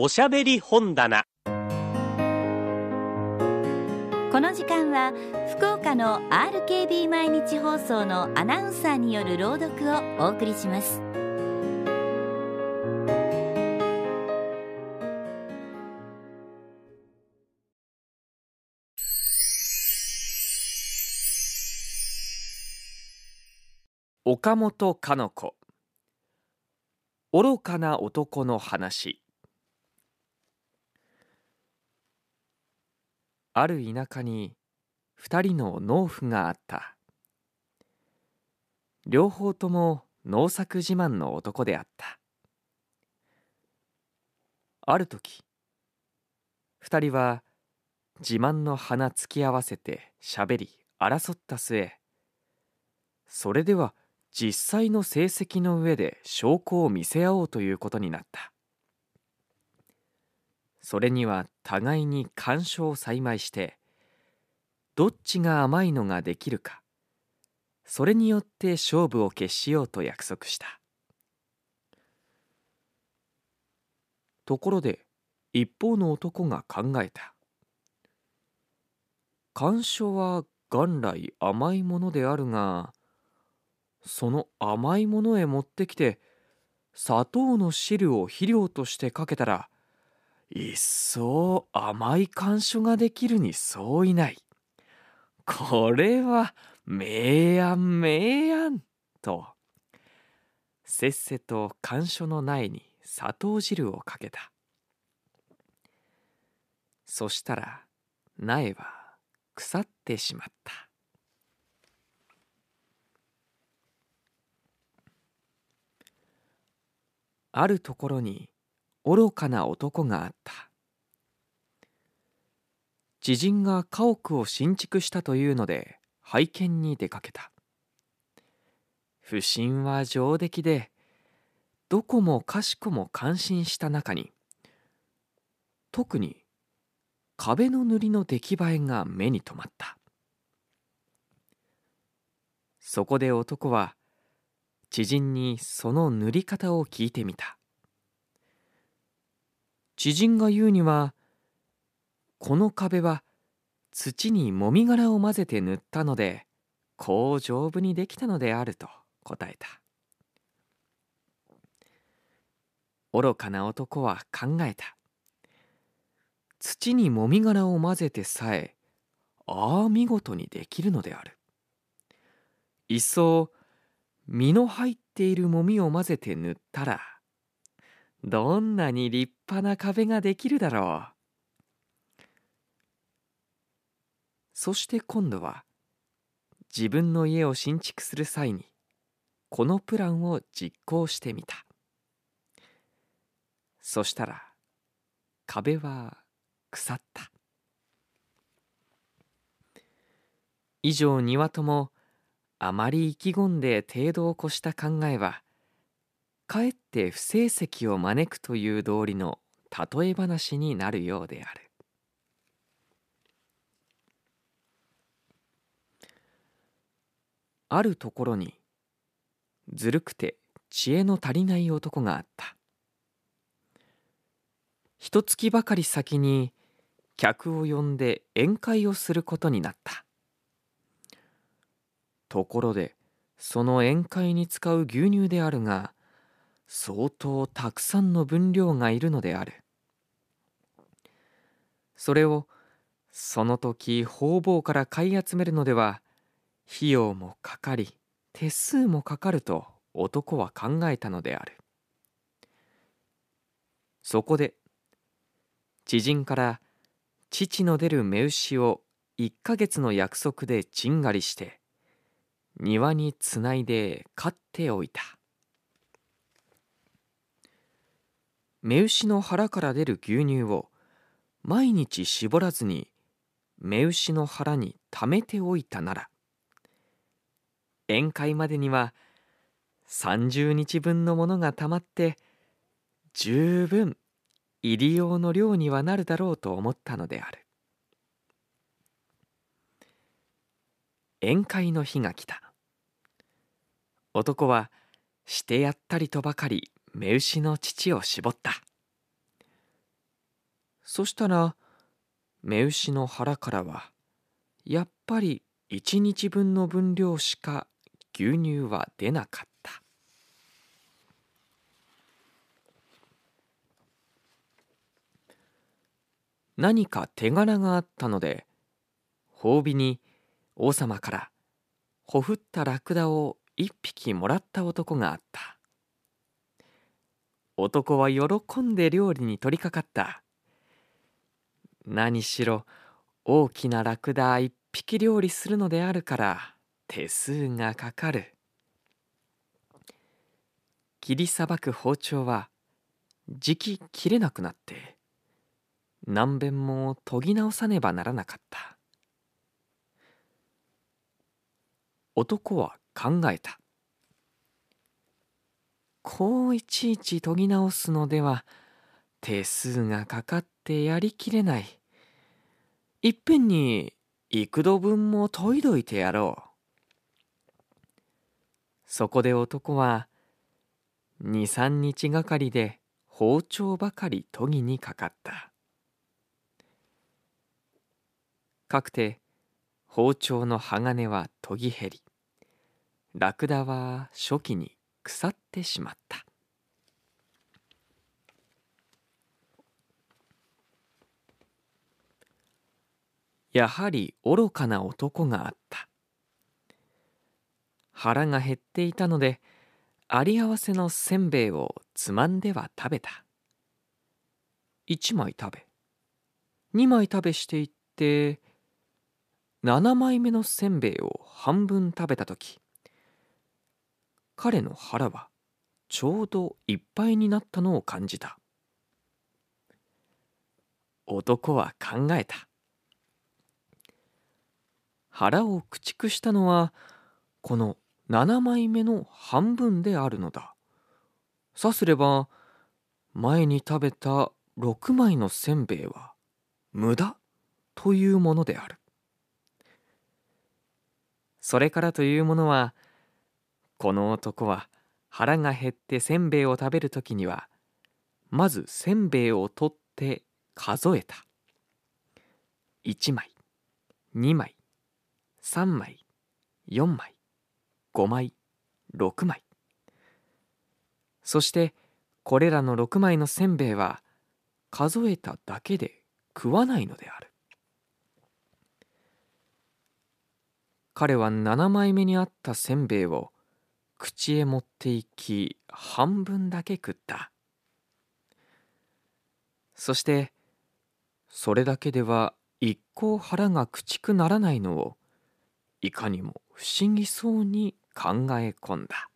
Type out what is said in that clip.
おしゃべり本棚。この時間は福岡の RKB 毎日放送のアナウンサーによる朗読をお送りします。岡本かの子。愚かな男の話ある田舎に二人の農夫があった。両方とも農作自慢の男であった。ある時二人は自慢の花突き合わせてしゃべり争った末それでは実際の成績の上で証拠を見せ合おうということになった。それには互いに干渉を栽培してどっちが甘いのができるかそれによって勝負を決しようと約束した。ところで一方の男が考えた。干渉は元来甘いものであるがその甘いものへ持ってきて砂糖の汁を肥料としてかけたら一層甘い甘書ができるにそういない。これは明暗明暗とせっせと甘書の苗に砂糖汁をかけた。そしたら苗は腐ってしまった。あるところに愚かな男があった。知人が家屋を新築したというので拝見に出かけた。不審は上出来でどこもかしこも感心した中に特に壁の塗りの出来栄えが目に留まった。そこで男は知人にその塗り方を聞いてみた。知人が言うにはこの壁は土にもみ殻を混ぜて塗ったのでこう丈夫にできたのであると答えた。愚かな男は考えた。土にもみ殻を混ぜてさえああ見事にできるのである。一層実の入っているもみを混ぜて塗ったらどんなに立派な壁ができるだろう。そして今度は自分の家を新築する際にこのプランを実行してみた。そしたら壁は腐った。以上庭ともあまり意気込んで程度を越した考えはかえって不成績を招くという道理の例え話になるようである。あるところにずるくて知恵の足りない男があった。一月ばかり先に客を呼んで宴会をすることになった。ところでその宴会に使う牛乳であるが相当たくさんの分量がいるのである。それをその時方々から買い集めるのでは費用もかかり手数もかかると男は考えたのである。そこで知人から父の出る目牛を1ヶ月の約束でちんがりして庭につないで飼っておいた。目牛の腹から出る牛乳を毎日絞らずに目牛の腹に溜めておいたなら宴会までには30日分のものがたまって十分入り用の量にはなるだろうと思ったのである。宴会の日が来た。男はしてやったりとばかり目牛の乳を絞った。そしたら目牛の腹からはやっぱり一日分の分量しか牛乳は出なかった。何か手柄があったので褒美に王様からほふったラクダを一匹もらった男があった。男は喜んで料理に取りかかった。何しろ大きなラクダ一匹料理するのであるから手数がかかる。切りさばく包丁はじき切れなくなって何べんも研ぎ直さねばならなかった。男は考えた。こういちいち研ぎ直すのでは手数がかかってやりきれない。いっぺんに幾度分も研いどいてやろう。そこで男は二三日がかりで包丁ばかり研ぎにかかった。かくて包丁の鋼は研ぎ減りラクダは初期に腐ってしまった。やはり愚かな男があった。腹が減っていたのであり合わせのせんべいをつまんでは食べた。1枚食べ2枚食べしていって7枚目のせんべいを半分食べた時彼の腹はちょうどいっぱいになったのを感じた。男は考えた。腹を駆逐したのはこの7枚目の半分であるのだ。さすれば前に食べた6枚のせんべいは無駄というものである。それからというものはこの男は腹が減ってせんべいを食べる時にはまずせんべいを取って数えた。1枚2枚3枚4枚5枚6枚。そしてこれらの6枚のせんべいは数えただけで食わないのである。彼は7枚目にあったせんべいを口へ持っていき半分だけ食ったそしてそれだけでは一向腹が朽ちくならないのをいかにも不思議そうに考え込んだ。